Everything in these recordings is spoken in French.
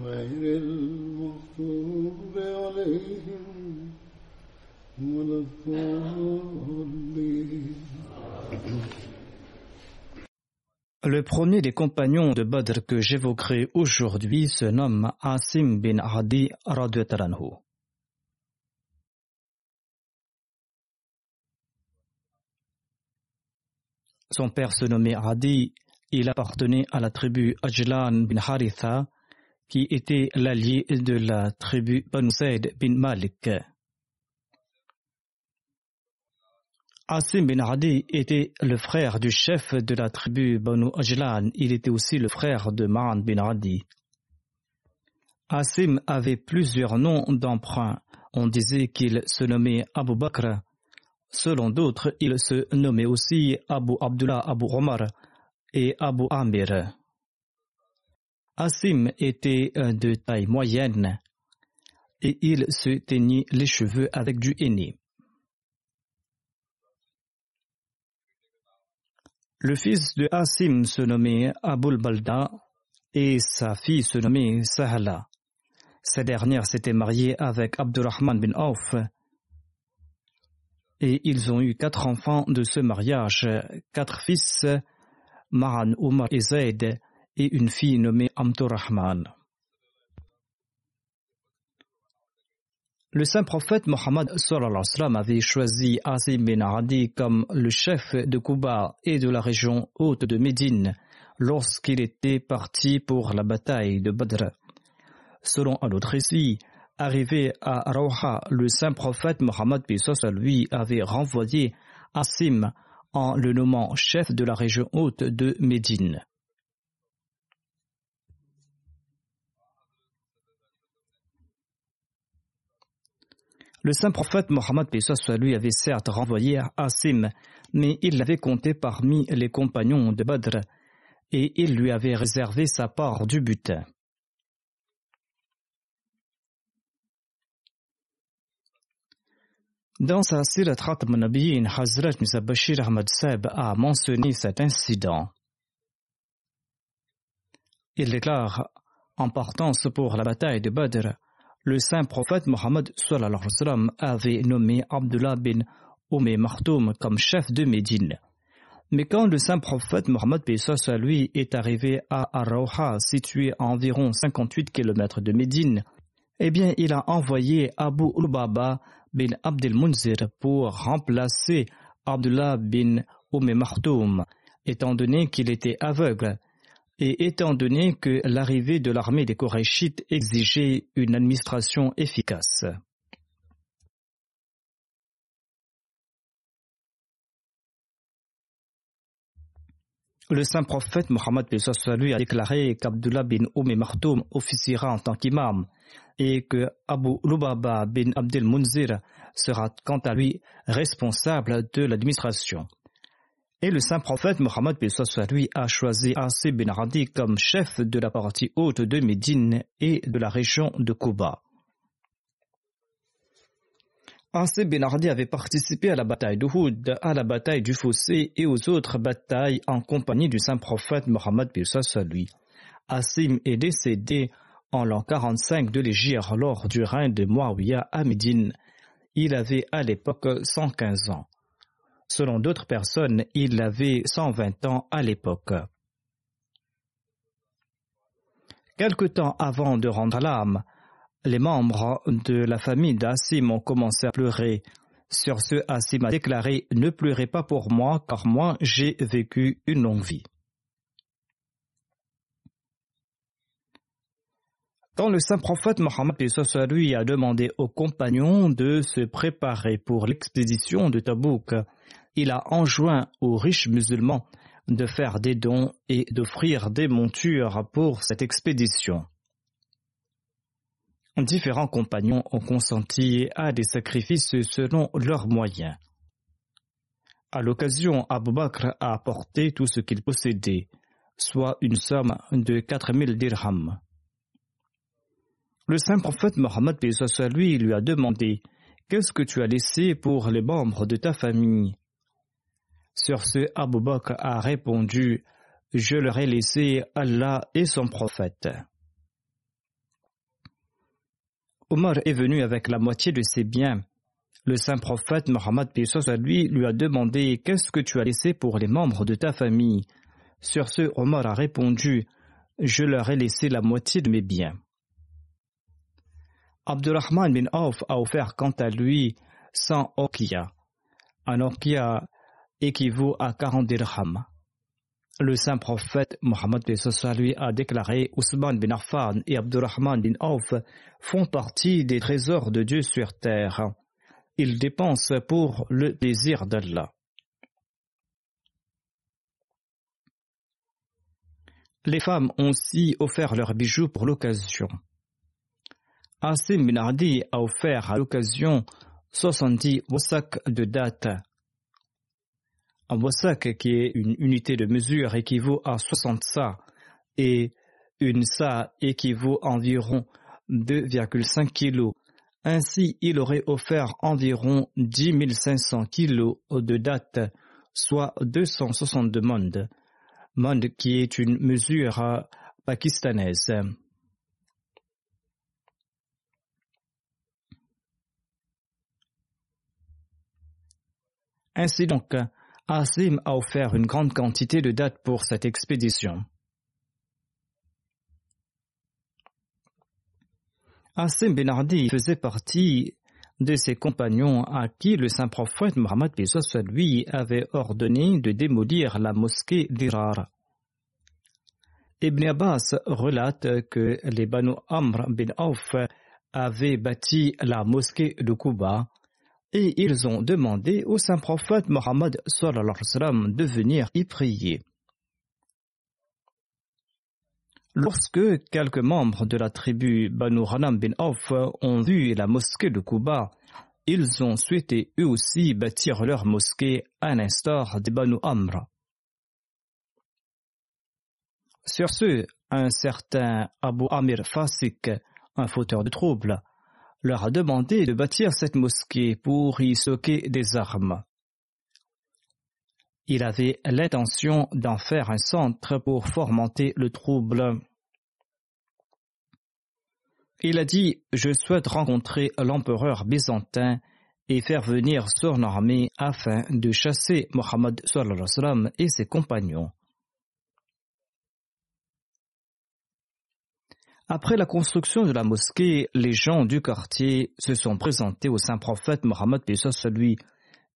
غير المغضوب عليهم ولا الضالين Le premier des compagnons de Badr que j'évoquerai aujourd'hui se nomme Asim bin Adi radhiyallahu anhu. Son père se nommait Adi, il appartenait à la tribu Ajlan bin Haritha, qui était l'allié de la tribu Banu Said bin Malik. Asim bin Adi était le frère du chef de la tribu Banu Ajlan. Il était aussi le frère de Ma'an bin Adi. Asim avait plusieurs noms d'emprunt. On disait qu'il se nommait Abu Bakr. Selon d'autres, il se nommait aussi Abu Abdullah Abu Omar et Abu Amir. Asim était de taille moyenne et il se teignait les cheveux avec du henné. Le fils de Asim se nommait Abul Balda et sa fille se nommait Sahala. Cette dernière s'était mariée avec Abdurrahman bin Auf et ils ont eu quatre enfants de ce mariage, quatre fils, Mahan, Umar et Zaid, et une fille nommée Amturrahman. Le saint prophète Mohammed avait choisi Azim bin Adi comme le chef de Kuba et de la région haute de Médine lorsqu'il était parti pour la bataille de Badr. Selon un autre récit, arrivé à Rawha, le saint prophète Mohammed lui avait renvoyé Asim en le nommant chef de la région haute de Médine. Le saint prophète Mohammed lui avait certes renvoyé Asim, mais il l'avait compté parmi les compagnons de Badr et il lui avait réservé sa part du butin. Dans sa Sirat Nabiyin, Hazrat Misa Bashir Ahmad Saib a mentionné cet incident. Il déclare en partance pour la bataille de Badr, le saint prophète Mohammed avait nommé Abdullah bin Oumé Martoum comme chef de Médine. Mais quand le saint prophète Mohammed lui est arrivé à Arauha, situé à environ 58 km de Médine, eh bien, il a envoyé Abu Ulbaba bin Abdel Munzir pour remplacer Abdullah bin Oumé Martoum, étant donné qu'il était aveugle et étant donné que l'arrivée de l'armée des Korachites exigeait une administration efficace. Le saint prophète Mohammed lui a déclaré qu'Abdullah bin Oumé Martoum officiera en tant qu'imam et que Abu Lubaba bin Abdel Munzir sera quant à lui responsable de l'administration. Et le saint prophète Mohammed lui a choisi Asib bin comme chef de la partie haute de Médine et de la région de Kuba. Asib bin avait participé à la bataille d'Uhud, à la bataille du Fossé et aux autres batailles en compagnie du saint prophète Mohammed lui. Asim est décédé en l'an 45 de l'Égypte lors du règne de Muawiyah à Médine. Il avait à l'époque 115 ans. Selon d'autres personnes, il avait 120 ans à l'époque. Quelque temps avant de rendre l'âme, les membres de la famille d'Assim ont commencé à pleurer. Sur ce, Assim a déclaré Ne pleurez pas pour moi, car moi j'ai vécu une longue vie. Quand le saint prophète Mohammed lui a demandé aux compagnons de se préparer pour l'expédition de Tabouk, il a enjoint aux riches musulmans de faire des dons et d'offrir des montures pour cette expédition. Différents compagnons ont consenti à des sacrifices selon leurs moyens. À l'occasion, Abu Bakr a apporté tout ce qu'il possédait, soit une somme de 4000 dirhams. Le saint prophète Mohammed lui lui a demandé Qu'est-ce que tu as laissé pour les membres de ta famille? Sur ce, Abu Bakr a répondu Je leur ai laissé Allah et son prophète. Omar est venu avec la moitié de ses biens. Le saint prophète Mohammed lui lui a demandé Qu'est-ce que tu as laissé pour les membres de ta famille? Sur ce, Omar a répondu Je leur ai laissé la moitié de mes biens. Abdurrahman bin Auf a offert quant à lui 100 okia. Un okia équivaut à 40 dirhams. Le saint prophète Mohammed lui a déclaré Ousmane bin Affan et Abdurrahman bin Auf font partie des trésors de Dieu sur terre. Ils dépensent pour le désir d'Allah. Les femmes ont aussi offert leurs bijoux pour l'occasion. Asim bin Adi a offert à l'occasion 70 wasak de date. Un wasak qui est une unité de mesure équivaut à 60 sa et une sa équivaut à environ 2,5 kg. Ainsi, il aurait offert environ 10 500 kg de date, soit 262 mondes, monde qui est une mesure pakistanaise. Ainsi donc, Asim a offert une grande quantité de dates pour cette expédition. Asim Benardi faisait partie de ses compagnons à qui le saint prophète Mohammed lui avait ordonné de démolir la mosquée d'Irar. Ibn Abbas relate que les Banu Amr bin Auf avaient bâti la mosquée de Kuba et ils ont demandé au saint prophète Mohammed de venir y prier. Lorsque quelques membres de la tribu Banu Hanam bin Auf ont vu la mosquée de Kuba, ils ont souhaité eux aussi bâtir leur mosquée à l'instar des Banu Amr. Sur ce, un certain Abu Amir Fasik, un fauteur de troubles, leur a demandé de bâtir cette mosquée pour y stocker des armes. Il avait l'intention d'en faire un centre pour fomenter le trouble. Il a dit Je souhaite rencontrer l'empereur byzantin et faire venir son armée afin de chasser Mohammed et ses compagnons. Après la construction de la mosquée, les gens du quartier se sont présentés au saint prophète Mohammed lui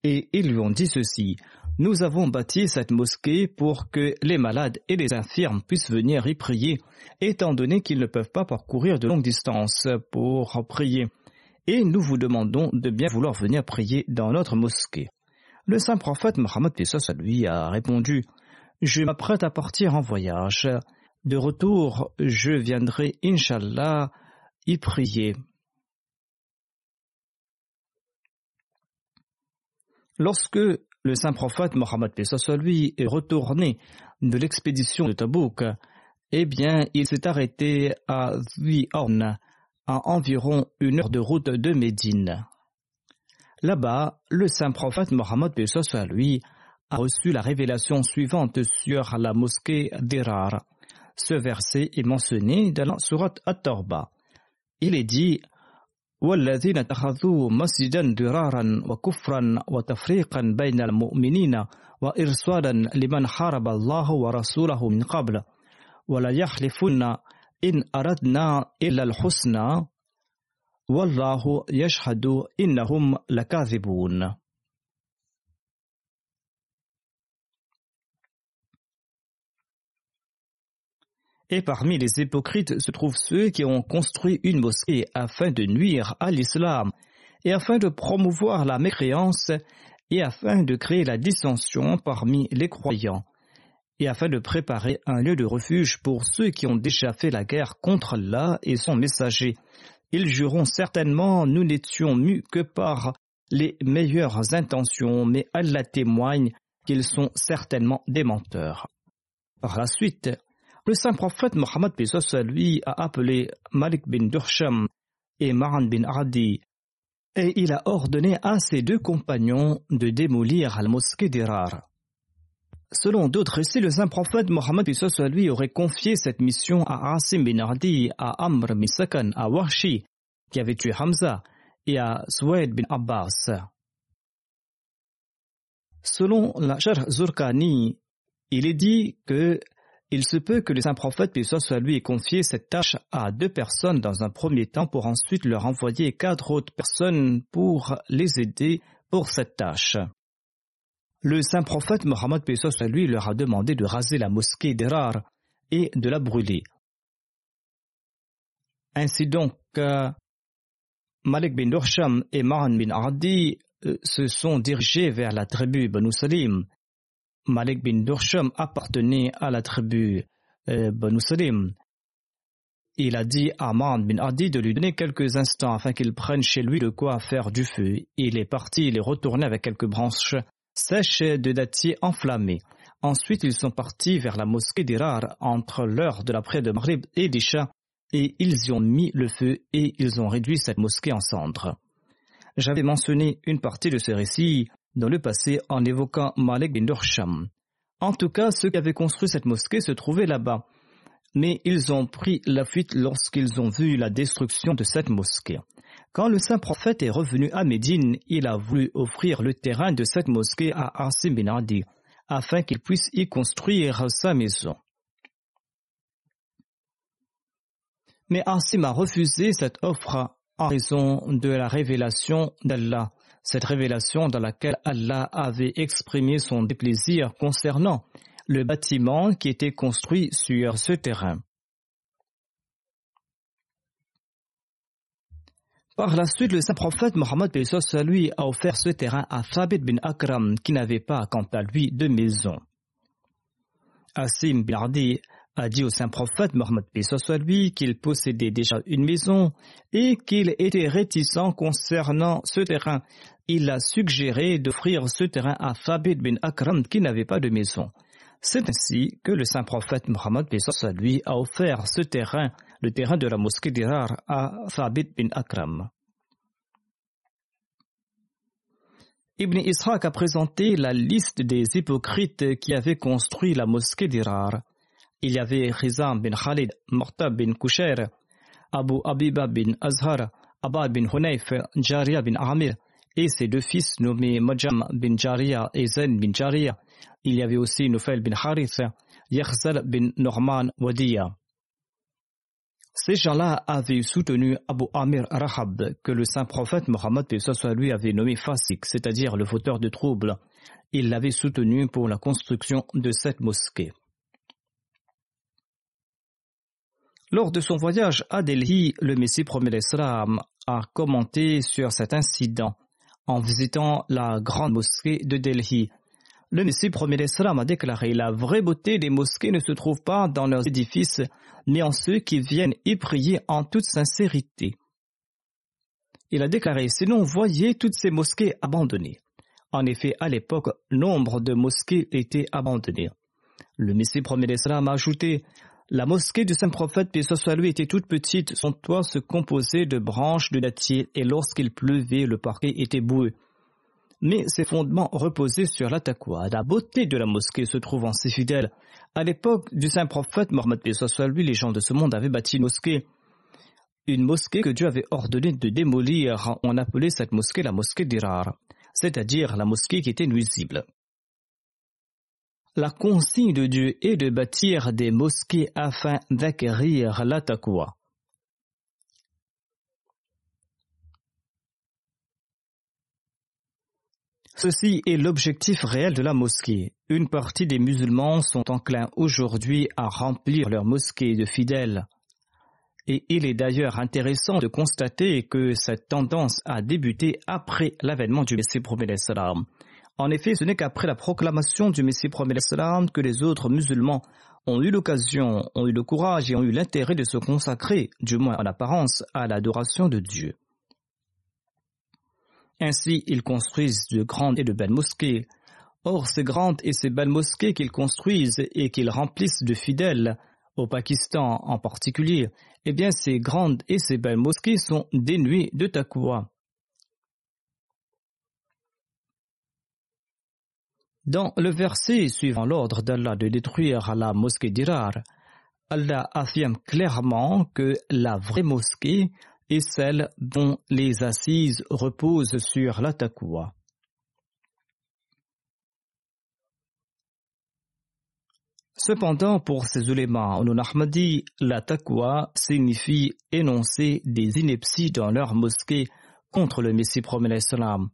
et ils lui ont dit ceci Nous avons bâti cette mosquée pour que les malades et les infirmes puissent venir y prier, étant donné qu'ils ne peuvent pas parcourir de longues distances pour prier. Et nous vous demandons de bien vouloir venir prier dans notre mosquée. Le saint prophète Mohammed lui a répondu Je m'apprête à partir en voyage. De retour, je viendrai, Inch'Allah, y prier. Lorsque le saint prophète Mohammed lui est retourné de l'expédition de Tabouk, eh bien, il s'est arrêté à Viorn, à environ une heure de route de Médine. Là-bas, le saint prophète Mohammed lui a reçu la révélation suivante sur la mosquée d'Irar. Ce verset est mentionné dans la sourate At-Torba. Il est dit والذين اتخذوا مسجدا درارا وكفرا وتفريقا بين المؤمنين وإرصادا لمن حارب الله ورسوله من قبل ولا يحلفن إن أردنا إلا الحسنى والله يشهد إنهم لكاذبون Et parmi les hypocrites se trouvent ceux qui ont construit une mosquée afin de nuire à l'islam et afin de promouvoir la mécréance et afin de créer la dissension parmi les croyants et afin de préparer un lieu de refuge pour ceux qui ont déjà fait la guerre contre Allah et son messager. Ils jureront certainement nous n'étions mus que par les meilleures intentions, mais Allah témoigne qu'ils sont certainement des menteurs. Par la suite, le saint prophète Mohammed lui a appelé Malik bin Dursham et Maran bin Adi et il a ordonné à ses deux compagnons de démolir la mosquée d'Irar. Selon d'autres récits, le saint prophète Mohammed lui aurait confié cette mission à Asim bin Adi, à Amr bin Sakan, à Washi, qui avait tué Hamza, et à Suwaid bin Abbas. Selon la Sharh Zurkani, il est dit que il se peut que le saint prophète, puis soit lui, ait confié cette tâche à deux personnes dans un premier temps pour ensuite leur envoyer quatre autres personnes pour les aider pour cette tâche. Le saint prophète Mohammed soit lui leur a demandé de raser la mosquée d'Erar et de la brûler. Ainsi donc, Malik bin Dursham et Mahan bin Ardi euh, se sont dirigés vers la tribu Banu Salim Malik bin Dursham appartenait à la tribu euh, Banu. Il a dit à Aman bin Adi de lui donner quelques instants afin qu'il prenne chez lui de quoi faire du feu. Il est parti, il est retourné avec quelques branches sèches de dattier enflammées. Ensuite, ils sont partis vers la mosquée d'Irar entre l'heure de la prière de Maghrib et d'Isha et ils y ont mis le feu et ils ont réduit cette mosquée en cendres. J'avais mentionné une partie de ce récit dans le passé en évoquant Malik bin Dursham. En tout cas, ceux qui avaient construit cette mosquée se trouvaient là-bas. Mais ils ont pris la fuite lorsqu'ils ont vu la destruction de cette mosquée. Quand le saint prophète est revenu à Médine, il a voulu offrir le terrain de cette mosquée à Asim bin Adi, afin qu'il puisse y construire sa maison. Mais Asim a refusé cette offre en raison de la révélation d'Allah cette révélation dans laquelle Allah avait exprimé son déplaisir concernant le bâtiment qui était construit sur ce terrain. Par la suite, le saint prophète Mohammed lui a offert ce terrain à Thabit bin Akram qui n'avait pas quant à lui de maison. Bin a dit au saint prophète Mohammed soit lui qu'il possédait déjà une maison et qu'il était réticent concernant ce terrain. Il a suggéré d'offrir ce terrain à Thabit bin Akram qui n'avait pas de maison. C'est ainsi que le saint prophète Mohammed soit lui a offert ce terrain, le terrain de la mosquée d'Irar, à Thabit bin Akram. Ibn Ishaq a présenté la liste des hypocrites qui avaient construit la mosquée d'Irar il y avait Khizam bin Khalid, Mortab bin Kushair, Abu Abiba bin Azhar, Abad bin Hunayf, Jaria bin Amir et ses deux fils nommés Majam bin Jaria et Zain bin Jaria. Il y avait aussi Nufel bin Harith, Yakhzal bin Norman Wadiya. Ces gens-là avaient soutenu Abu Amir Rahab, que le saint prophète Mohammed lui avait nommé Fasik, c'est-à-dire le fauteur de troubles. Il l'avait soutenu pour la construction de cette mosquée. Lors de son voyage à Delhi, le Messie premier l'Islam a commenté sur cet incident en visitant la grande mosquée de Delhi. Le Messie premier l'Islam a déclaré La vraie beauté des mosquées ne se trouve pas dans leurs édifices, mais en ceux qui viennent y prier en toute sincérité. Il a déclaré Sinon, voyez toutes ces mosquées abandonnées. En effet, à l'époque, nombre de mosquées étaient abandonnées. Le Messie premier d'Islam a ajouté La mosquée du Saint-Prophète, paix était toute petite. Son toit se composait de branches de dattier et lorsqu'il pleuvait, le parquet était boueux. Mais ses fondements reposaient sur la. La beauté de la mosquée se trouvant si fidèle. À l'époque du Saint-Prophète, Mohammed paix les gens de ce monde avaient bâti une mosquée. Une mosquée que Dieu avait ordonné de démolir. On appelait cette mosquée la mosquée d'Irar c'est-à-dire la mosquée qui était nuisible. La consigne de Dieu est de bâtir des mosquées afin d'acquérir la. Ceci est l'objectif réel de la mosquée. Une partie des musulmans sont enclins aujourd'hui à remplir leurs mosquées de fidèles. Et il est d'ailleurs intéressant de constater que cette tendance a débuté après l'avènement du Messie salam. En effet, ce n'est qu'après la proclamation du Messie premier que les autres musulmans ont eu l'occasion, ont eu le courage et ont eu l'intérêt de se consacrer, du moins en apparence, à l'adoration de Dieu. Ainsi, ils construisent de grandes et de belles mosquées. Or, ces grandes et ces belles mosquées qu'ils construisent et qu'ils remplissent de fidèles, au Pakistan en particulier, eh bien ces grandes et ces belles mosquées sont dénuées de taqwa. Dans le verset suivant l'ordre d'Allah de détruire la mosquée d'Irar, Allah affirme clairement que la vraie mosquée est celle dont les assises reposent sur la taqwa. Cependant, pour ces ulémas on Ahmadi, la taqwa signifie énoncer des inepties dans leur mosquée contre le Messie promet l'Islam.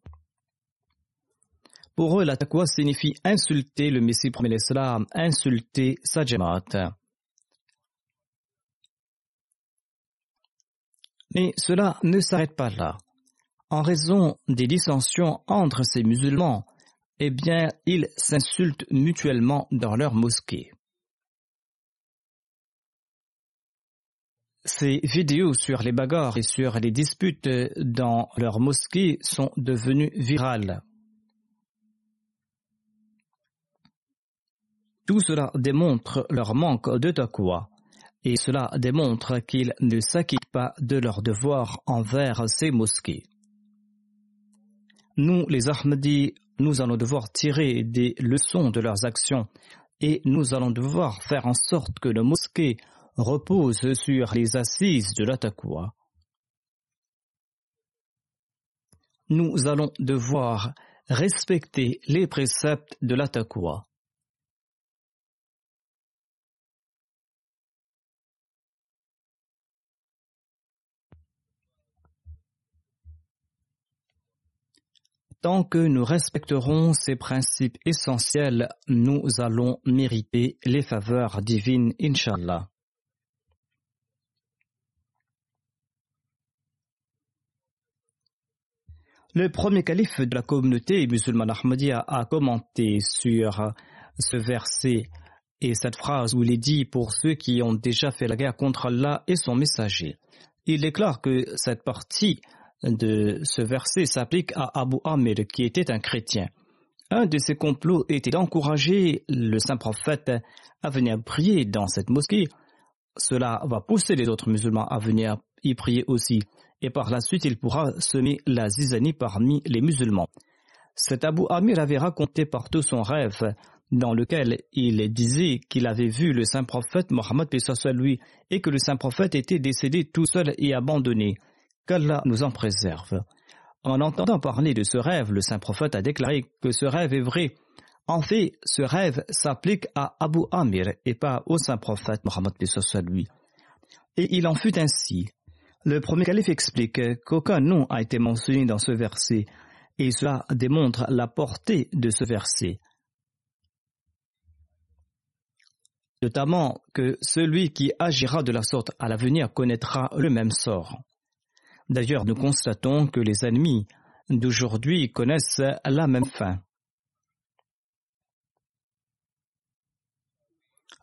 Pour eux, la taqwa signifie insulter le Messie promet l'Islam, insulter sa Mais cela ne s'arrête pas là. En raison des dissensions entre ces musulmans, eh bien, ils s'insultent mutuellement dans leur mosquée. Ces vidéos sur les bagarres et sur les disputes dans leurs mosquées sont devenues virales. Tout cela démontre leur manque de taqwa. Et cela démontre qu'ils ne s'acquittent pas de leur devoir envers ces mosquées. Nous, les Ahmadis, nous allons devoir tirer des leçons de leurs actions et nous allons devoir faire en sorte que nos mosquées repose sur les assises de la Nous allons devoir respecter les préceptes de la Tant que nous respecterons ces principes essentiels, nous allons mériter les faveurs divines, Inshallah. Le premier calife de la communauté musulmane Ahmadiyya a commenté sur ce verset et cette phrase où il est dit pour ceux qui ont déjà fait la guerre contre Allah et son messager. Il déclare que cette partie de ce verset s'applique à Abu Amir qui était un chrétien. Un de ses complots était d'encourager le saint prophète à venir prier dans cette mosquée. Cela va pousser les autres musulmans à venir y prier aussi et par la suite il pourra semer la zizanie parmi les musulmans. Cet Abu Amir avait raconté partout son rêve dans lequel il disait qu'il avait vu le saint prophète Mohammed lui et que le saint prophète était décédé tout seul et abandonné. Qu'Allah nous en préserve. En entendant parler de ce rêve, le saint prophète a déclaré que ce rêve est vrai. En fait, ce rêve s'applique à Abu Amir et pas au saint prophète Mohammed lui. Et il en fut ainsi. Le premier calife explique qu'aucun nom a été mentionné dans ce verset et cela démontre la portée de ce verset. Notamment que celui qui agira de la sorte à l'avenir connaîtra le même sort. D'ailleurs, nous constatons que les ennemis d'aujourd'hui connaissent la même fin.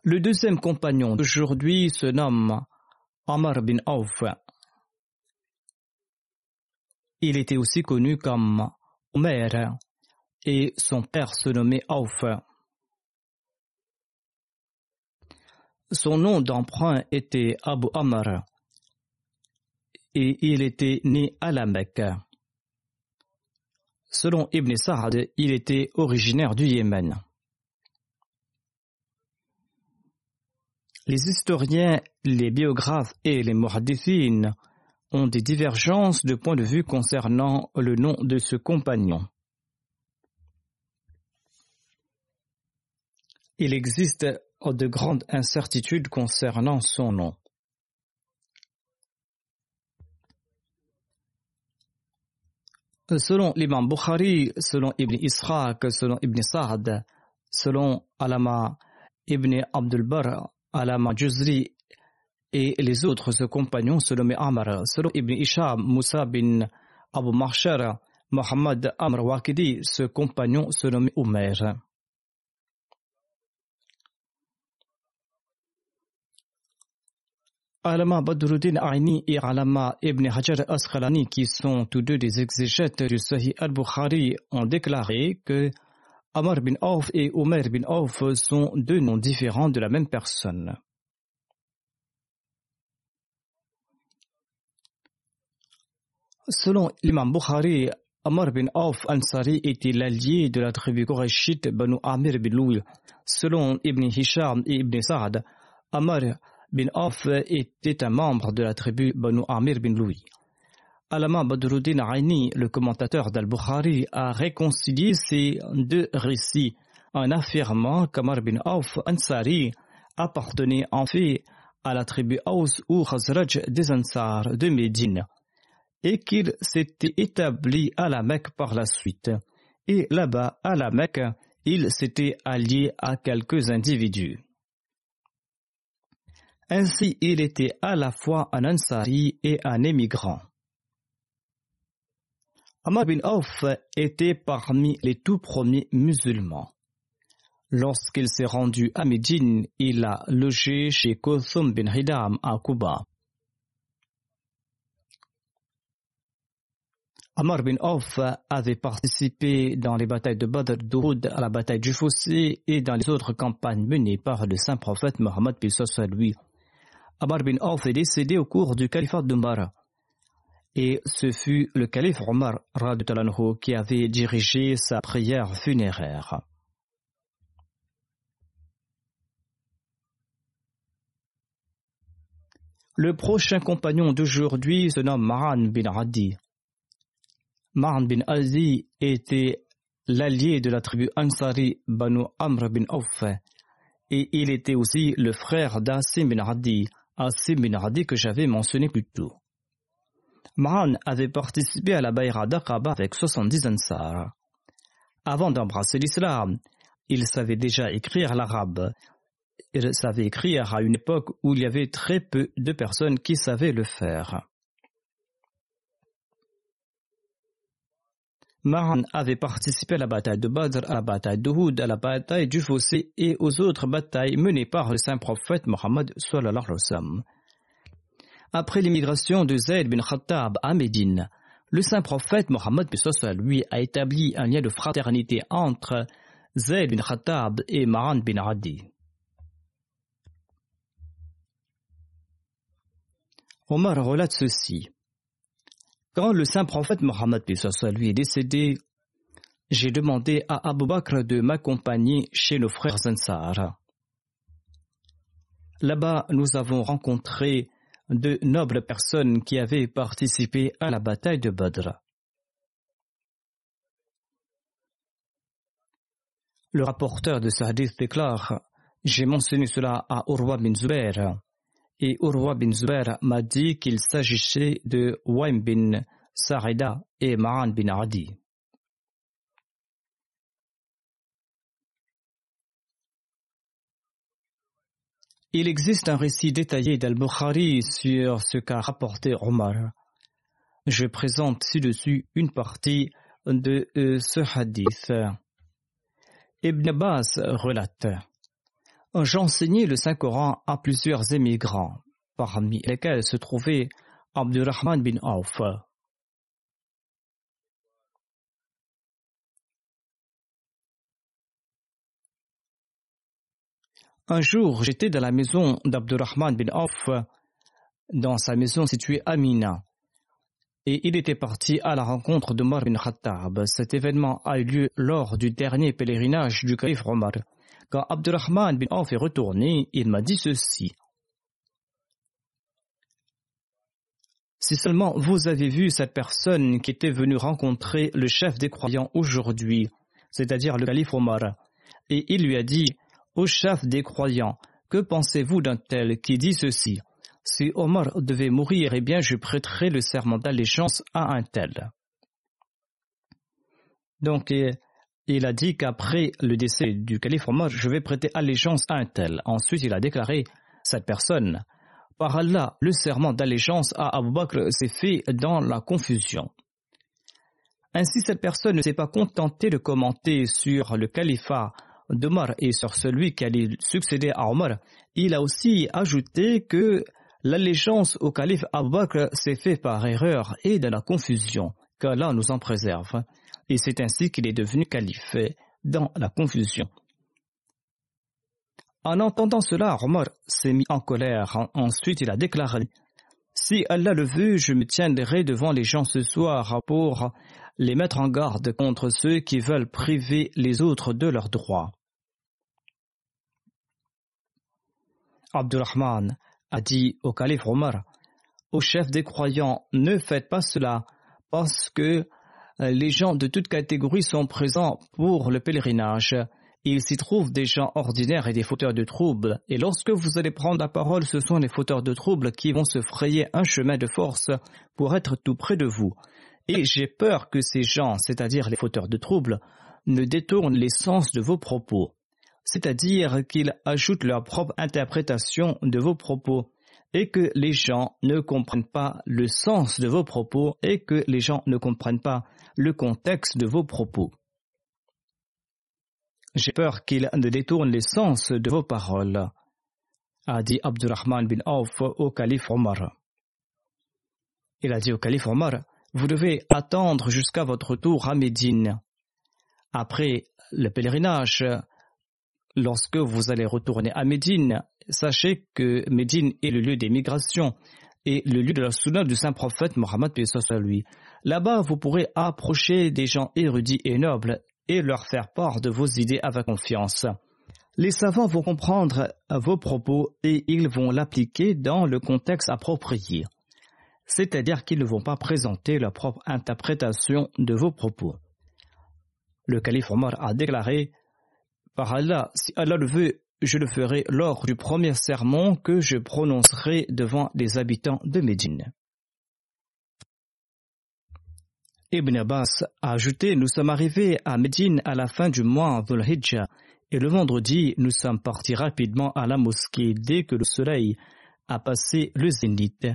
Le deuxième compagnon d'aujourd'hui se nomme Amar bin Auf. Il était aussi connu comme Omer. et son père se nommait Auf. Son nom d'emprunt était Abu Amr et il était né à la Mecque. Selon Ibn Sa'ad, il était originaire du Yémen. Les historiens, les biographes et les muhaddithines ont des divergences de point de vue concernant le nom de ce compagnon. Il existe de grandes incertitudes concernant son nom. Selon l'imam Bukhari, selon Ibn Israq, selon Ibn Sa'd, selon Alama Ibn Abdul Bar, Alama Juzri et les autres compagnons se nommaient Amr, selon Ibn Isham, Moussa bin Abu Mahshar, Muhammad Amr Waqidi, ce compagnon se nommait Umair. Alama Badruddin Aini et Alama Ibn Hajar Asqalani, qui sont tous deux des exégètes du Sahih al-Bukhari, ont déclaré que Amr bin Auf et Omer bin Auf sont deux noms différents de la même personne. Selon l'imam Bukhari, Amr bin Auf Ansari était l'allié de la tribu Qurayshite Banu Amir bin Louis. Selon Ibn Hisham et Ibn Sa'ad, Amr bin Auf était un membre de la tribu Banu Amir bin Louis. Alama Badruddin Aini, le commentateur d'Al-Bukhari, a réconcilié ces deux récits en affirmant qu'Amar bin Auf Ansari appartenait en fait à la tribu Aus ou Khazraj des Ansar de Médine et qu'il s'était établi à la Mecque par la suite. Et là-bas, à la Mecque, il s'était allié à quelques individus. Ainsi, il était à la fois un Ansari et un émigrant. Amar bin Auf était parmi les tout premiers musulmans. Lorsqu'il s'est rendu à Médine, il a logé chez Kothum bin Hidam à Kuba. Amar bin Auf avait participé dans les batailles de Badr, d'Uhud, à la bataille du Fossé et dans les autres campagnes menées par le saint prophète Mohammed lui. Amar bin Auf est décédé au cours du califat d'Umar. Et ce fut le calife Omar qui avait dirigé sa prière funéraire. Le prochain compagnon d'aujourd'hui se nomme Maran bin Adi. Maran bin Adi était l'allié de la tribu Ansari Banu Amr bin Auf et il était aussi le frère d'Asim bin Adi, Asim bin Adi que j'avais mentionné plus tôt. Mahan avait participé à la Bayra d'Aqaba avec 70 Ansar. Avant d'embrasser l'islam, il savait déjà écrire l'arabe. Il savait écrire à une époque où il y avait très peu de personnes qui savaient le faire. Mahan avait participé à la bataille de Badr, à la bataille de Houd, à la bataille du Fossé et aux autres batailles menées par le saint prophète Mohammed Après l'immigration de Zayd bin Khattab à Médine, le saint prophète Mohammed lui a établi un lien de fraternité entre Zayd bin Khattab et Mahan bin Adi. Omar relate ceci. Quand le saint prophète Mohammed lui est décédé, j'ai demandé à Abu Bakr de m'accompagner chez nos frères Ansar. Là-bas, nous avons rencontré de nobles personnes qui avaient participé à la bataille de Badr. Le rapporteur de ce déclare J'ai mentionné cela à Urwa bin Zubair et Urwa bin Zubair m'a dit qu'il s'agissait de Waim bin Sarida et Ma'an bin Adi. Il existe un récit détaillé d'Al-Bukhari sur ce qu'a rapporté Omar. Je présente ci-dessus une partie de euh, ce hadith. Ibn Abbas relate J'enseignais le Saint-Coran à plusieurs émigrants, parmi lesquels se trouvait Abdurrahman bin Auf. Un jour, j'étais dans la maison d'Abdurrahman bin Auf, dans sa maison située à Mina, et il était parti à la rencontre d'Omar bin Khattab. Cet événement a eu lieu lors du dernier pèlerinage du calife Omar. Quand Abdurrahman bin Auf est retourné, il m'a dit ceci. Si seulement vous avez vu cette personne qui était venue rencontrer le chef des croyants aujourd'hui, c'est-à-dire le calife Omar, et il lui a dit Ô chef des croyants, que pensez-vous d'un tel qui dit ceci? Si Omar devait mourir, eh bien je prêterai le serment d'allégeance à un tel. Donc, il a dit qu'après le décès du calife Omar, je vais prêter allégeance à un tel. Ensuite, il a déclaré cette personne par Allah, le serment d'allégeance à Abu Bakr s'est fait dans la confusion. Ainsi, cette personne ne s'est pas contentée de commenter sur le califat d'Omar et sur celui qui allait succéder à Omar. Il a aussi ajouté que l'allégeance au calife Abu Bakr s'est fait par erreur et dans la confusion, qu'Allah nous en préserve. Et c'est ainsi qu'il est devenu calife dans la confusion. En entendant cela, Omar s'est mis en colère. Ensuite, il a déclaré Si Allah le veut, je me tiendrai devant les gens ce soir pour les mettre en garde contre ceux qui veulent priver les autres de leurs droits. Abdurrahman a dit au calife Omar Au chef des croyants, ne faites pas cela parce que les gens de toute catégorie sont présents pour le pèlerinage. Il s'y trouve des gens ordinaires et des fauteurs de troubles, et lorsque vous allez prendre la parole, ce sont les fauteurs de troubles qui vont se frayer un chemin de force pour être tout près de vous. Et j'ai peur que ces gens, c'est-à-dire les fauteurs de troubles, ne détournent l'essence de vos propos, c'est-à-dire qu'ils ajoutent leur propre interprétation de vos propos, et que les gens ne comprennent pas le sens de vos propos, et que les gens ne comprennent pas le contexte de vos propos. J'ai peur qu'il ne détourne l'essence de vos paroles, a dit Abdurrahman bin Auf au calife Omar. Il a dit au calife Omar, vous devez attendre jusqu'à votre tour à Médine. Après le pèlerinage, lorsque vous allez retourner à Médine, sachez que Médine est le lieu des migrations et le lieu de la sunna du saint prophète Mohammed lui. Là-bas, vous pourrez approcher des gens érudits et nobles et leur faire part de vos idées avec confiance. Les savants vont comprendre vos propos et ils vont l'appliquer dans le contexte approprié. C'est-à-dire qu'ils ne vont pas présenter leur propre interprétation de vos propos. Le calife Omar a déclaré Par Allah, si Allah le veut, je le ferai lors du premier sermon que je prononcerai devant les habitants de Médine. Ibn Abbas a ajouté Nous sommes arrivés à Médine à la fin du mois Dhul et le vendredi, nous sommes partis rapidement à la mosquée dès que le soleil a passé le zénith.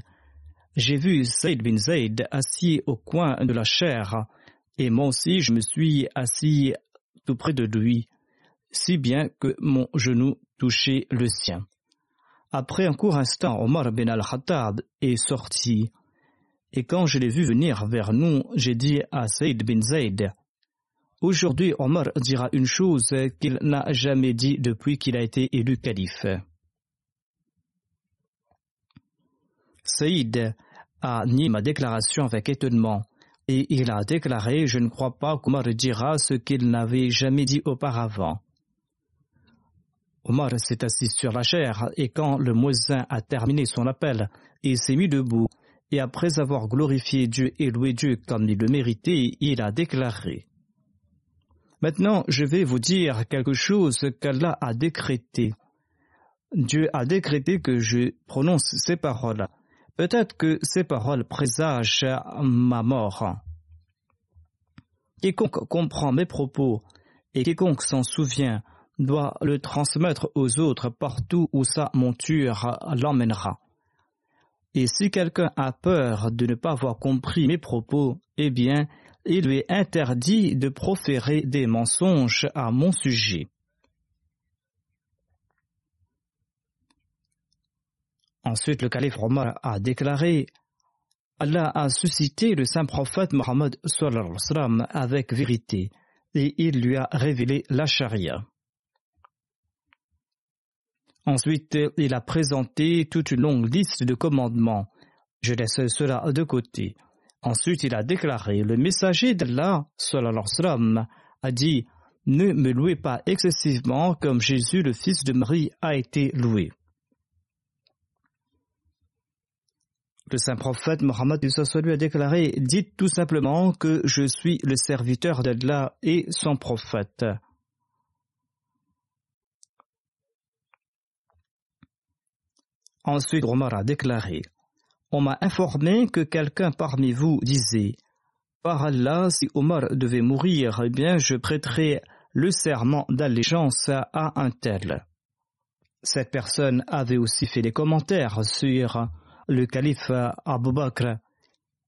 J'ai vu Saïd bin Zayd assis au coin de la chair et moi aussi je me suis assis tout près de lui, si bien que mon genou touchait le sien. Après un court instant, Omar bin al-Khattab est sorti. Et quand je l'ai vu venir vers nous, j'ai dit à Saïd bin Zayd, Aujourd'hui, Omar dira une chose qu'il n'a jamais dit depuis qu'il a été élu calife. Saïd a nié ma déclaration avec étonnement et il a déclaré Je ne crois pas qu'Omar dira ce qu'il n'avait jamais dit auparavant. Omar s'est assis sur la chair et quand le muezzin a terminé son appel, il s'est mis debout et après avoir glorifié Dieu et loué Dieu comme il le méritait, il a déclaré Maintenant, je vais vous dire quelque chose qu'Allah a décrété. Dieu a décrété que je prononce ces paroles. Peut-être que ces paroles présagent ma mort. Quiconque comprend mes propos et quiconque s'en souvient doit le transmettre aux autres partout où sa monture l'emmènera. Et si quelqu'un a peur de ne pas avoir compris mes propos, eh bien, il lui est interdit de proférer des mensonges à mon sujet. Ensuite, le calife Omar a déclaré Allah a suscité le saint prophète Mohammed avec vérité et il lui a révélé la charia. Ensuite, il a présenté toute une longue liste de commandements. Je laisse cela de côté. Ensuite, il a déclaré, le messager d'Allah, a dit, ne me louez pas excessivement comme Jésus, le fils de Marie, a été loué. Le saint prophète Mohammed lui a déclaré Dites tout simplement que je suis le serviteur d'Allah et son prophète. Ensuite, Omar a déclaré On m'a informé que quelqu'un parmi vous disait Par Allah, si Omar devait mourir, eh bien je prêterai le serment d'allégeance à un tel. Cette personne avait aussi fait des commentaires sur le calife Abu Bakr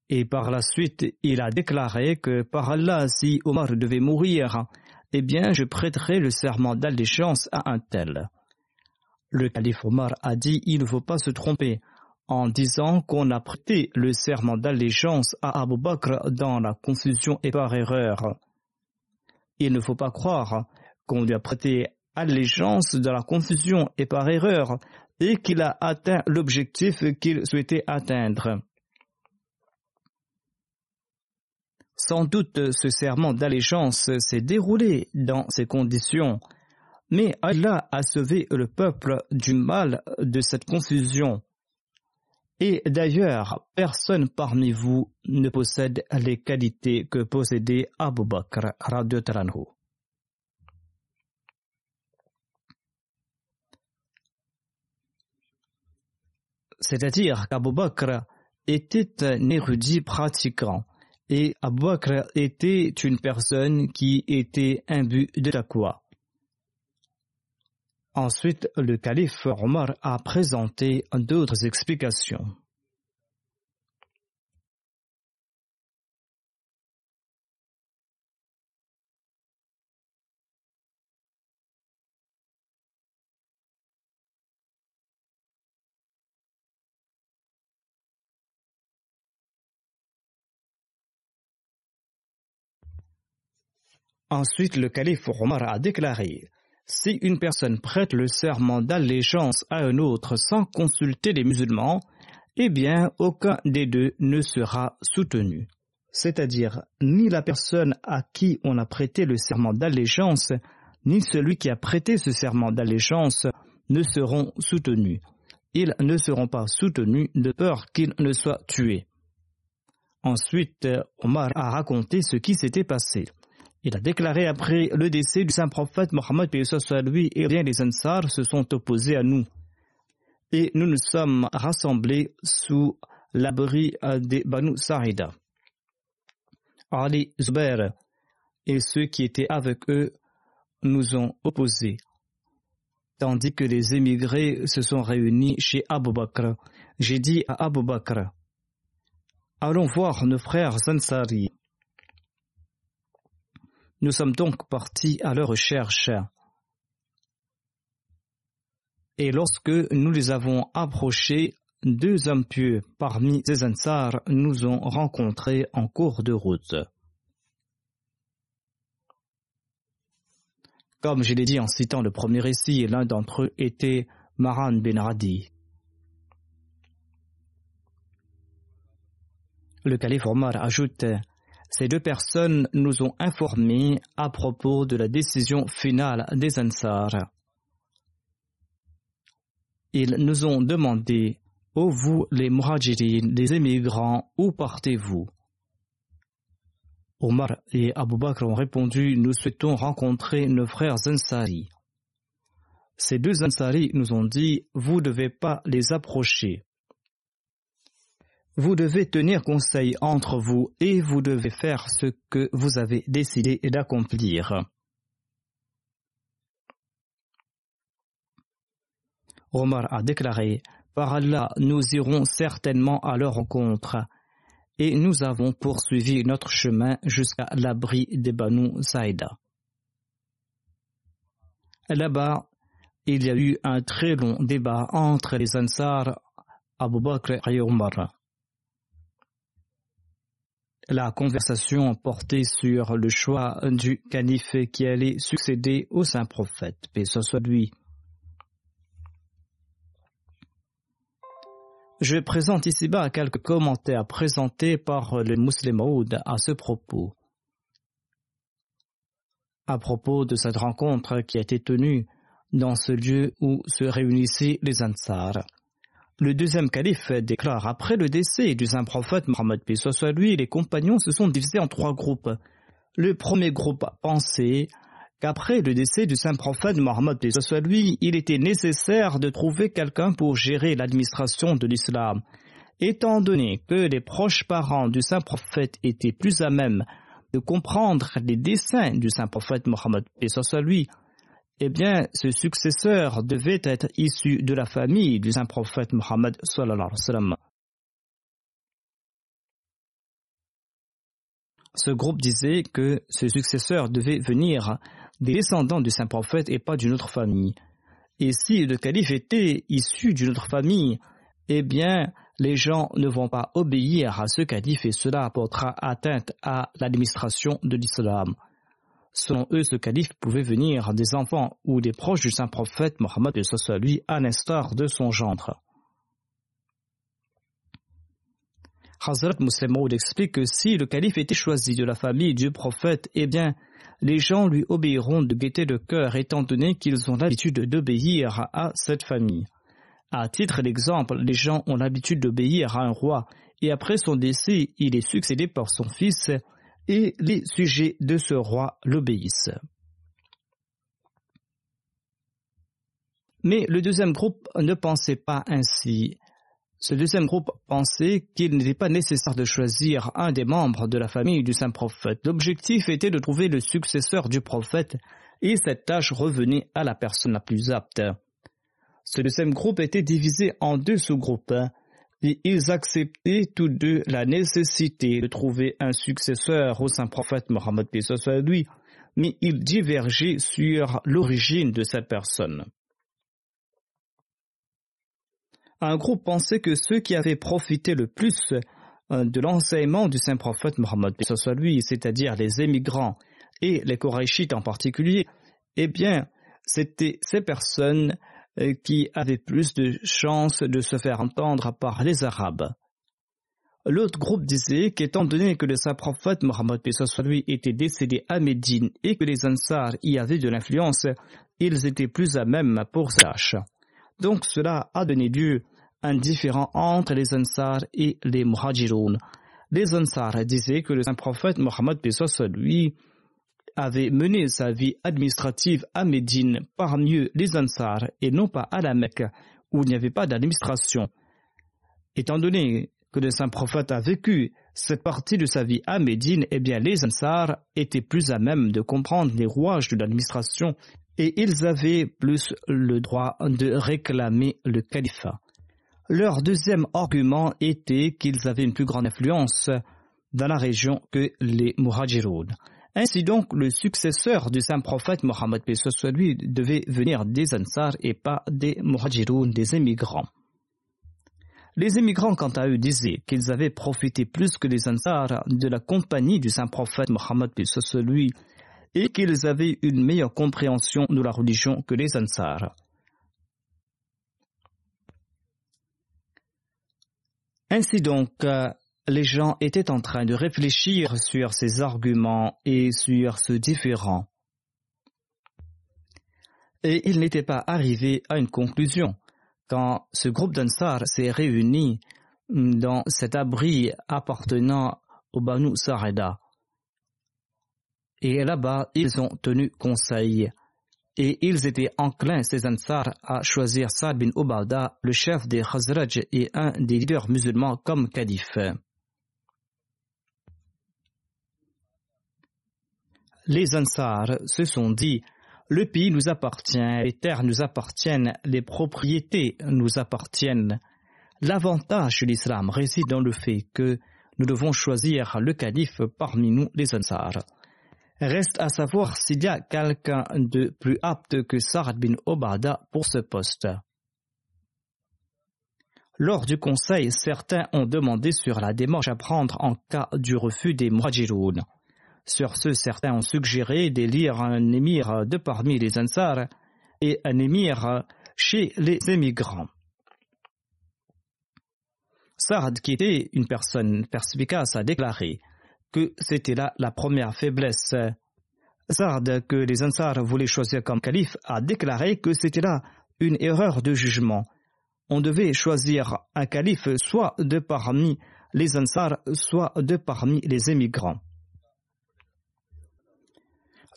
et par la suite il a déclaré que par Allah si Omar devait mourir, eh bien je prêterai le serment d'allégeance à un tel. Le calife Omar a dit il ne faut pas se tromper en disant qu'on a prêté le serment d'allégeance à Abu Bakr dans la confusion et par erreur. Il ne faut pas croire qu'on lui a prêté allégeance dans la confusion et par erreur et qu'il a atteint l'objectif qu'il souhaitait atteindre. Sans doute ce serment d'allégeance s'est déroulé dans ces conditions, mais Allah a sauvé le peuple du mal de cette confusion. Et d'ailleurs, personne parmi vous ne possède les qualités que possédait Abu Bakr. C'est-à-dire qu'Abu Bakr était un érudit pratiquant et Abu Bakr était une personne qui était imbu de taqwa. Ensuite, le calife Omar a présenté d'autres explications. Ensuite, le calife Omar a déclaré Si une personne prête le serment d'allégeance à un autre sans consulter les musulmans, eh bien, aucun des deux ne sera soutenu. C'est-à-dire, ni la personne à qui on a prêté le serment d'allégeance, ni celui qui a prêté ce serment d'allégeance ne seront soutenus. Ils ne seront pas soutenus de peur qu'ils ne soient tués. Ensuite, Omar a raconté ce qui s'était passé. Il a déclaré après le décès du saint prophète Mohammed lui et bien les Ansar se sont opposés à nous. Et nous nous sommes rassemblés sous l'abri des Banu Sa'ida. Ali Zubair et ceux qui étaient avec eux nous ont opposés, tandis que les émigrés se sont réunis chez Abu Bakr. J'ai dit à Abu Bakr, allons voir nos frères Ansari. Nous sommes donc partis à leur recherche. Et lorsque nous les avons approchés, deux hommes pieux parmi ces Ansars nous ont rencontrés en cours de route. Comme je l'ai dit en citant le premier récit, l'un d'entre eux était Maran Ben Radi. Le calife Omar ajoute ces deux personnes nous ont informés à propos de la décision finale des Ansar. Ils nous ont demandé Ô vous les muhajirin, les émigrants, où partez-vous? Omar et Abu Bakr ont répondu Nous souhaitons rencontrer nos frères Ansari. Ces deux Ansari nous ont dit Vous ne devez pas les approcher. Vous devez tenir conseil entre vous et vous devez faire ce que vous avez décidé d'accomplir. Omar a déclaré Par Allah, nous irons certainement à leur rencontre. Et nous avons poursuivi notre chemin jusqu'à l'abri des Banu Saïda. Là-bas, il y a eu un très long débat entre les Ansar, Abu Bakr et Omar. La conversation portait sur le choix du calife qui allait succéder au saint prophète, paix ce soit lui. Je présente ici-bas quelques commentaires présentés par le Moud à ce propos. À propos de cette rencontre qui a été tenue dans ce lieu où se réunissaient les Ansars. Le deuxième calife déclare après le décès du saint prophète Mohammed soit lui, les compagnons se sont divisés en trois groupes. Le premier groupe pensait qu'après le décès du saint prophète Mohammed soit lui, il était nécessaire de trouver quelqu'un pour gérer l'administration de l'islam. Étant donné que les proches parents du saint prophète étaient plus à même de comprendre les desseins du saint prophète Mohammed soit lui, eh bien, ce successeur devait être issu de la famille du saint prophète Mohammed Ce groupe disait que ce successeur devait venir des descendants du saint prophète et pas d'une autre famille. Et si le calife était issu d'une autre famille, eh bien, les gens ne vont pas obéir à ce calife et cela apportera atteinte à l'administration de l'islam. Selon eux, ce calife pouvait venir des enfants ou des proches du saint prophète Mohammed de lui à l'instar de son gendre. Hazrat Muslim explique que si le calife était choisi de la famille du prophète, eh bien, les gens lui obéiront de gaieté de cœur étant donné qu'ils ont l'habitude d'obéir à cette famille. À titre d'exemple, les gens ont l'habitude d'obéir à un roi et après son décès, il est succédé par son fils et les sujets de ce roi l'obéissent. Mais le deuxième groupe ne pensait pas ainsi. Ce deuxième groupe pensait qu'il n'était pas nécessaire de choisir un des membres de la famille du saint prophète. L'objectif était de trouver le successeur du prophète et cette tâche revenait à la personne la plus apte. Ce deuxième groupe était divisé en deux sous-groupes et ils acceptaient tous deux la nécessité de trouver un successeur au saint prophète Mohammed lui, mais ils divergeaient sur l'origine de cette personne. Un groupe pensait que ceux qui avaient profité le plus euh, de l'enseignement du saint prophète Mohammed lui, c'est-à-dire les émigrants et les Korachites en particulier, eh bien, c'était ces personnes qui avait plus de chances de se faire entendre par les Arabes. L'autre groupe disait qu'étant donné que le saint prophète Mohammed lui était décédé à Médine et que les Ansars y avaient de l'influence, ils étaient plus à même pour tâche. Donc cela a donné lieu à un différent entre les Ansars et les Muhajiroun. Les Ansars disaient que le saint prophète Mohammed lui avait mené sa vie administrative à Médine parmi les Ansar et non pas à la Mecque où il n'y avait pas d'administration. Étant donné que le saint prophète a vécu cette partie de sa vie à Médine, eh bien les Ansar étaient plus à même de comprendre les rouages de l'administration et ils avaient plus le droit de réclamer le califat. Leur deuxième argument était qu'ils avaient une plus grande influence dans la région que les Muhajiroun. Ainsi donc, le successeur du saint prophète Mohammed lui devait venir des Ansar et pas des Muhajiroun, des émigrants. Les émigrants, quant à eux, disaient qu'ils avaient profité plus que les Ansar de la compagnie du saint prophète Mohammed lui et qu'ils avaient une meilleure compréhension de la religion que les Ansar. Ainsi donc, euh, les gens étaient en train de réfléchir sur ces arguments et sur ce différent. Et ils n'étaient pas arrivés à une conclusion quand ce groupe d'Ansar s'est réuni dans cet abri appartenant au Banu Sareda. Et là-bas, ils ont tenu conseil. Et ils étaient enclins, ces Ansar, à choisir Saad bin le chef des Khazraj et un des leaders musulmans comme calife. Les Ansar se sont dit le pays nous appartient, les terres nous appartiennent, les propriétés nous appartiennent. L'avantage de l'islam réside dans le fait que nous devons choisir le calife parmi nous, les Ansar. Reste à savoir s'il y a quelqu'un de plus apte que Sa'ad bin Obada pour ce poste. Lors du conseil, certains ont demandé sur la démarche à prendre en cas du refus des Muhajiroun. Sur ce, certains ont suggéré d'élire un émir de parmi les Ansar et un émir chez les émigrants. Sard, qui était une personne perspicace, a déclaré que c'était là la première faiblesse. Sard, que les Ansar voulaient choisir comme calife, a déclaré que c'était là une erreur de jugement. On devait choisir un calife soit de parmi les Ansar, soit de parmi les émigrants.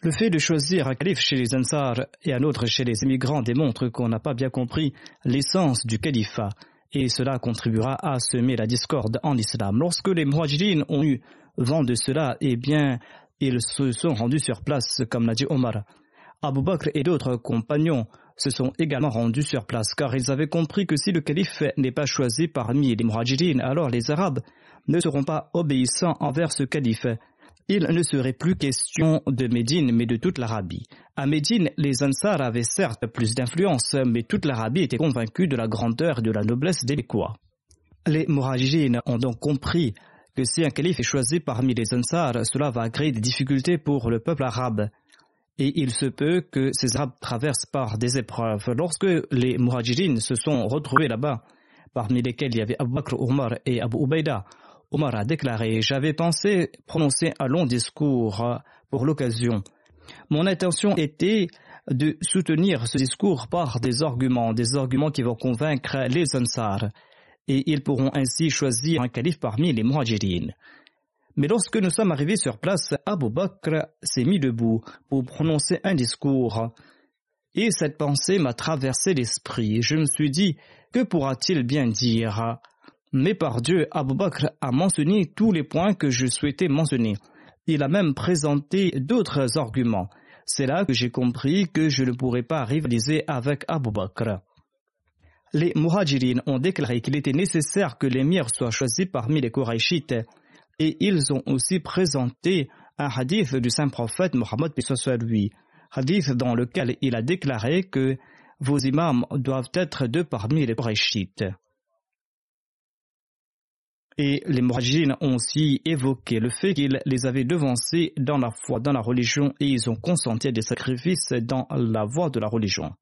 Le fait de choisir un calife chez les Ansar et un autre chez les émigrants démontre qu'on n'a pas bien compris l'essence du califat et cela contribuera à semer la discorde en islam. Lorsque les Muhajirin ont eu vent de cela, eh bien, ils se sont rendus sur place, comme l'a dit Omar. Abu Bakr et d'autres compagnons se sont également rendus sur place, car ils avaient compris que si le calife n'est pas choisi parmi les Muhajirin, alors les Arabes ne seront pas obéissants envers ce calife il ne serait plus question de Médine, mais de toute l'Arabie. À Médine, les Ansar avaient certes plus d'influence, mais toute l'Arabie était convaincue de la grandeur et de la noblesse des Bécois. Les Mourajines ont donc compris que si un calife est choisi parmi les Ansar, cela va créer des difficultés pour le peuple arabe. Et il se peut que ces Arabes traversent par des épreuves. Lorsque les Mourajines se sont retrouvés là-bas, parmi lesquels il y avait Abu Bakr, Omar et Abu Ubaida, Omar a déclaré J'avais pensé prononcer un long discours pour l'occasion. Mon intention était de soutenir ce discours par des arguments, des arguments qui vont convaincre les Ansar, et ils pourront ainsi choisir un calife parmi les Muhajirin. Mais lorsque nous sommes arrivés sur place, Abu Bakr s'est mis debout pour prononcer un discours. Et cette pensée m'a traversé l'esprit. Je me suis dit, que pourra-t-il bien dire? Mais par Dieu, Abu Bakr a mentionné tous les points que je souhaitais mentionner. Il a même présenté d'autres arguments. C'est là que j'ai compris que je ne pourrais pas rivaliser avec Abu Bakr. Les Muhajirin ont déclaré qu'il était nécessaire que l'émir soit choisi parmi les Qurayshites et ils ont aussi présenté un hadith du saint prophète Mohammed lui, hadith dans lequel il a déclaré que vos imams doivent être deux parmi les Qurayshites. Et les Muhajirines ont aussi évoqué le fait qu'ils les avaient devancés dans la foi, dans la religion, et ils ont consenti à des sacrifices dans la voie de la religion.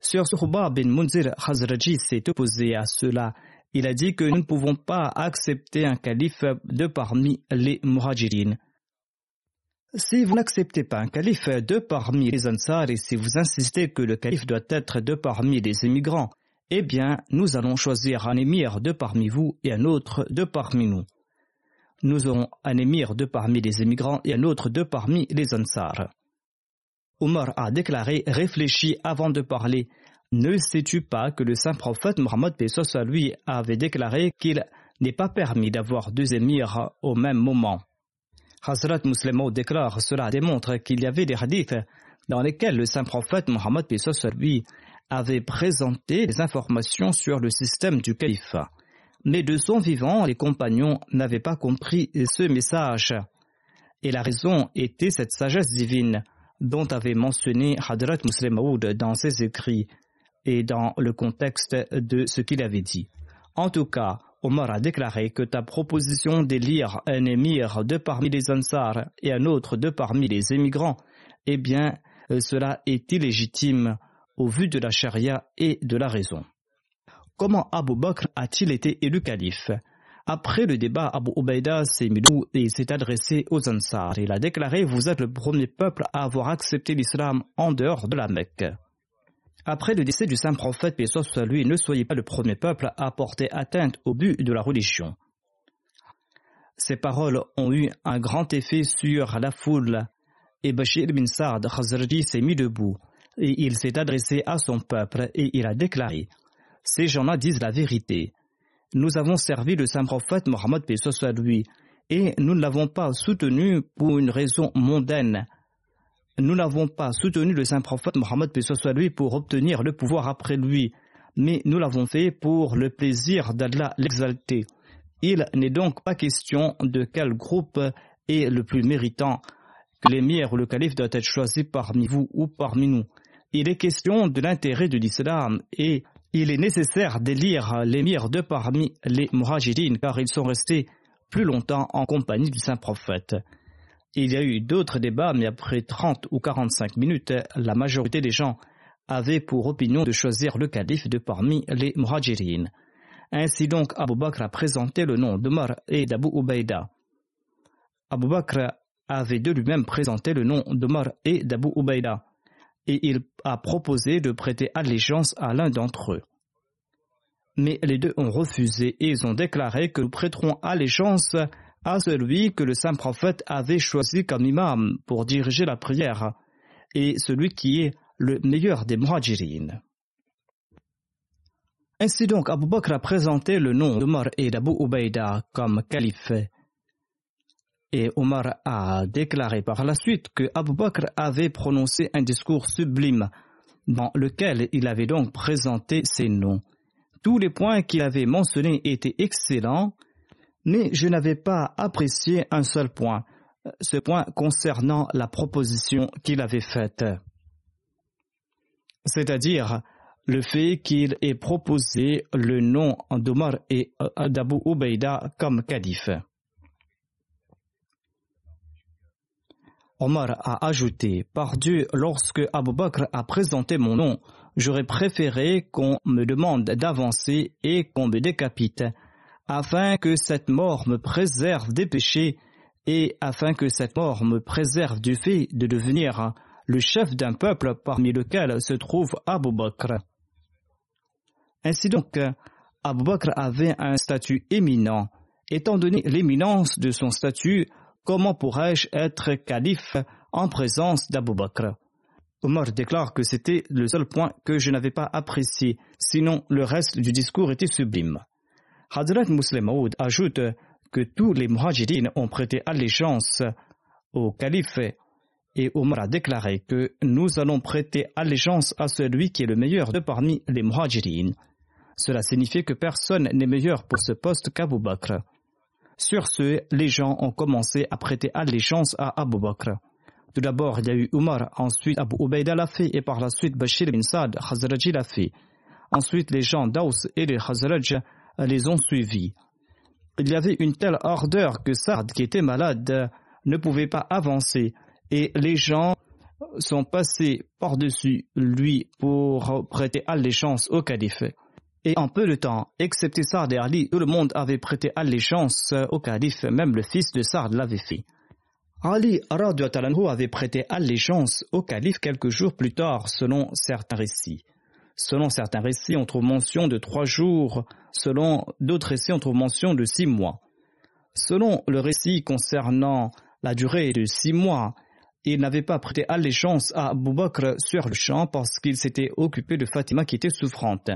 Sur Suhba bin Munzir Hazraji s'est opposé à cela. Il a dit que nous ne pouvons pas accepter un calife de parmi les Muhajirines. Si vous n'acceptez pas un calife de parmi les Ansar et si vous insistez que le calife doit être de parmi les immigrants, eh bien, nous allons choisir un émir de parmi vous et un autre de parmi nous. Nous aurons un émir de parmi les émigrants et un autre de parmi les Ansar. Omar a déclaré Réfléchis avant de parler. Ne sais-tu pas que le saint prophète Mohammed à lui avait déclaré qu'il n'est pas permis d'avoir deux émirs au même moment? Hazrat Muslimo déclare cela démontre qu'il y avait des hadiths dans lesquels le saint prophète Mohammed lui avait présenté des informations sur le système du califat. Mais de son vivant, les compagnons n'avaient pas compris ce message. Et la raison était cette sagesse divine dont avait mentionné Hadrat Muslim dans ses écrits et dans le contexte de ce qu'il avait dit. En tout cas, Omar a déclaré que ta proposition d'élire un émir de parmi les Ansar et un autre de parmi les émigrants, eh bien, cela est illégitime au vu de la charia et de la raison. Comment Abu Bakr a-t-il été élu calife? Après le débat, Abu Ubaida s'est et s'est adressé aux Ansar. Il a déclaré Vous êtes le premier peuple à avoir accepté l'islam en dehors de la Mecque. Après le décès du saint prophète, paix soit lui, ne soyez pas le premier peuple à porter atteinte au but de la religion. Ces paroles ont eu un grand effet sur la foule et Bashir bin Saad Khazraji s'est mis debout il s'est adressé à son peuple et il a déclaré Ces gens-là disent la vérité. Nous avons servi le saint prophète Mohammed soit lui et nous ne l'avons pas soutenu pour une raison mondaine. Nous n'avons pas soutenu le saint prophète Mohammed soit lui pour obtenir le pouvoir après lui, mais nous l'avons fait pour le plaisir d'Allah l'exalter. Il n'est donc pas question de quel groupe est le plus méritant, l'émir ou le calife doit être choisi parmi vous ou parmi nous il est question de l'intérêt de l'islam et il est nécessaire d'élire l'émir de parmi les muhajirines car ils sont restés plus longtemps en compagnie du saint prophète. Il y a eu d'autres débats, mais après 30 ou 45 minutes, la majorité des gens avaient pour opinion de choisir le calife de parmi les muhajirines. Ainsi donc, Abu Bakr a présenté le nom d'Omar et d'Abu Ubaïda. Abu Bakr avait de lui-même présenté le nom d'Omar et d'Abu Ubaïda, et il a proposé de prêter allégeance à l'un d'entre eux. Mais les deux ont refusé et ils ont déclaré que nous prêterons allégeance à celui que le saint prophète avait choisi comme imam pour diriger la prière, et celui qui est le meilleur des muhajirin. Ainsi donc, Abu Bakr a présenté le nom d'Omar et d'Abu Ubaïda comme calife. Et Omar a déclaré par la suite que Abu Bakr avait prononcé un discours sublime dans lequel il avait donc présenté ses noms. Tous les points qu'il avait mentionnés étaient excellents, mais je n'avais pas apprécié un seul point, ce point concernant la proposition qu'il avait faite. C'est-à-dire le fait qu'il ait proposé le nom d'Omar et euh, d'Abu Ubaïda comme calife. Omar a ajouté Par Dieu, lorsque Abu Bakr a présenté mon nom, j'aurais préféré qu'on me demande d'avancer et qu'on me décapite, afin que cette mort me préserve des péchés et afin que cette mort me préserve du fait de devenir le chef d'un peuple parmi lequel se trouve Abu Bakr. Ainsi donc, Abu Bakr avait un statut éminent. Étant donné l'éminence de son statut, comment pourrais-je être calife en présence d'Abu Bakr? Omar déclare que c'était le seul point que je n'avais pas apprécié, sinon le reste du discours était sublime. Hadrat Muslim ajoute que tous les muhajirines ont prêté allégeance au calife et Omar a déclaré que nous allons prêter allégeance à celui qui est le meilleur de parmi les muhajirines. Cela signifie que personne n'est meilleur pour ce poste qu'Abu Bakr. Sur ce, les gens ont commencé à prêter allégeance à Abu Bakr. Tout d'abord, il y a eu Umar, ensuite Abu Ubaida l'a fait, et par la suite Bashir bin Saad, Khazraji l'a fait. Ensuite, les gens d'Aus et les Khazraj les ont suivis. Il y avait une telle ardeur que Saad, qui était malade, ne pouvait pas avancer, et les gens sont passés par-dessus lui pour prêter allégeance au calife. Et en peu de temps, excepté Sard et Ali, tout le monde avait prêté allégeance au calife, même le fils de Sard l'avait fait. Ali avait prêté allégeance au calife quelques jours plus tard, selon certains récits. Selon certains récits, on trouve mention de trois jours, selon d'autres récits, on trouve mention de six mois. Selon le récit concernant la durée de six mois, il n'avait pas prêté allégeance à Abu Bakr sur le champ parce qu'il s'était occupé de Fatima qui était souffrante.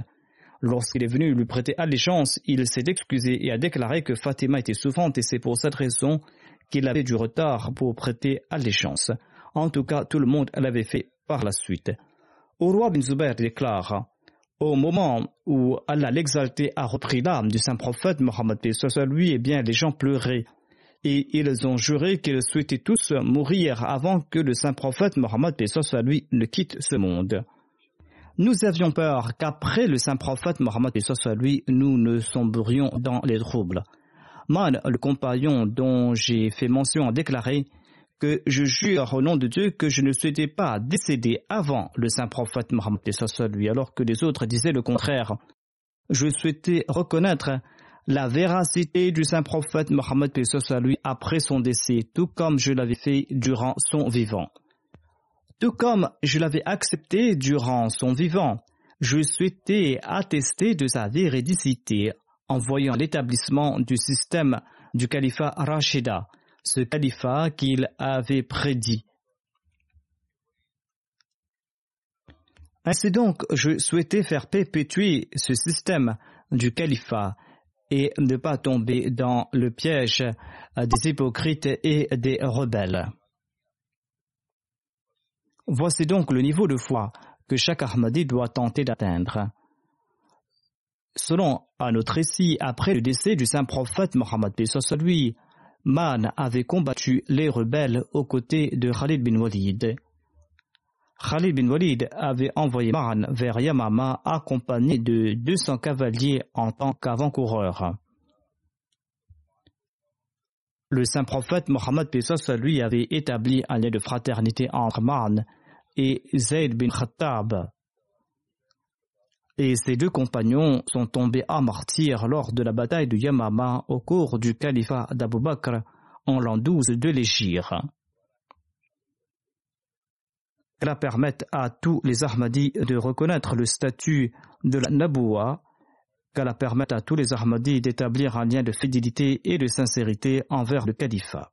Lorsqu'il est venu lui prêter allégeance, il s'est excusé et a déclaré que Fatima était souffrante et c'est pour cette raison qu'il avait du retard pour prêter allégeance. En tout cas, tout le monde l'avait fait par la suite. Roi bin Zubair déclare Au moment où Allah l'exalté a repris l'âme du saint prophète Mohammed lui, eh bien, les gens pleuraient. Et ils ont juré qu'ils souhaitaient tous mourir avant que le saint prophète Mohammed lui ne quitte ce monde. Nous avions peur qu'après le saint prophète Mohammed soit lui, nous ne sombrions dans les troubles. Man, le compagnon dont j'ai fait mention, a déclaré que je jure au nom de Dieu que je ne souhaitais pas décéder avant le saint prophète Mohammed soit lui, alors que les autres disaient le contraire. Je souhaitais reconnaître la véracité du saint prophète Mohammed soit lui après son décès, tout comme je l'avais fait durant son vivant. Tout comme je l'avais accepté durant son vivant, je souhaitais attester de sa véridicité en voyant l'établissement du système du califat Rashida, ce califat qu'il avait prédit. Ainsi donc, je souhaitais faire perpétuer ce système du califat et ne pas tomber dans le piège des hypocrites et des rebelles. Voici donc le niveau de foi que chaque Ahmadi doit tenter d'atteindre. Selon un autre récit, après le décès du saint prophète Mohammed lui, Man avait combattu les rebelles aux côtés de Khalid bin Walid. Khalid bin Walid avait envoyé Man vers Yamama accompagné de 200 cavaliers en tant qu'avant-coureur. Le saint prophète Mohammed lui avait établi un lien de fraternité entre Man et Zayd bin Khattab. et ses deux compagnons sont tombés à martyr lors de la bataille de Yamama au cours du califat d'Abu Bakr en l'an 12 de l'Égypte. Cela permette à tous les Ahmadis de reconnaître le statut de la Naboua, qu'elle permette à tous les Ahmadis d'établir un lien de fidélité et de sincérité envers le califat.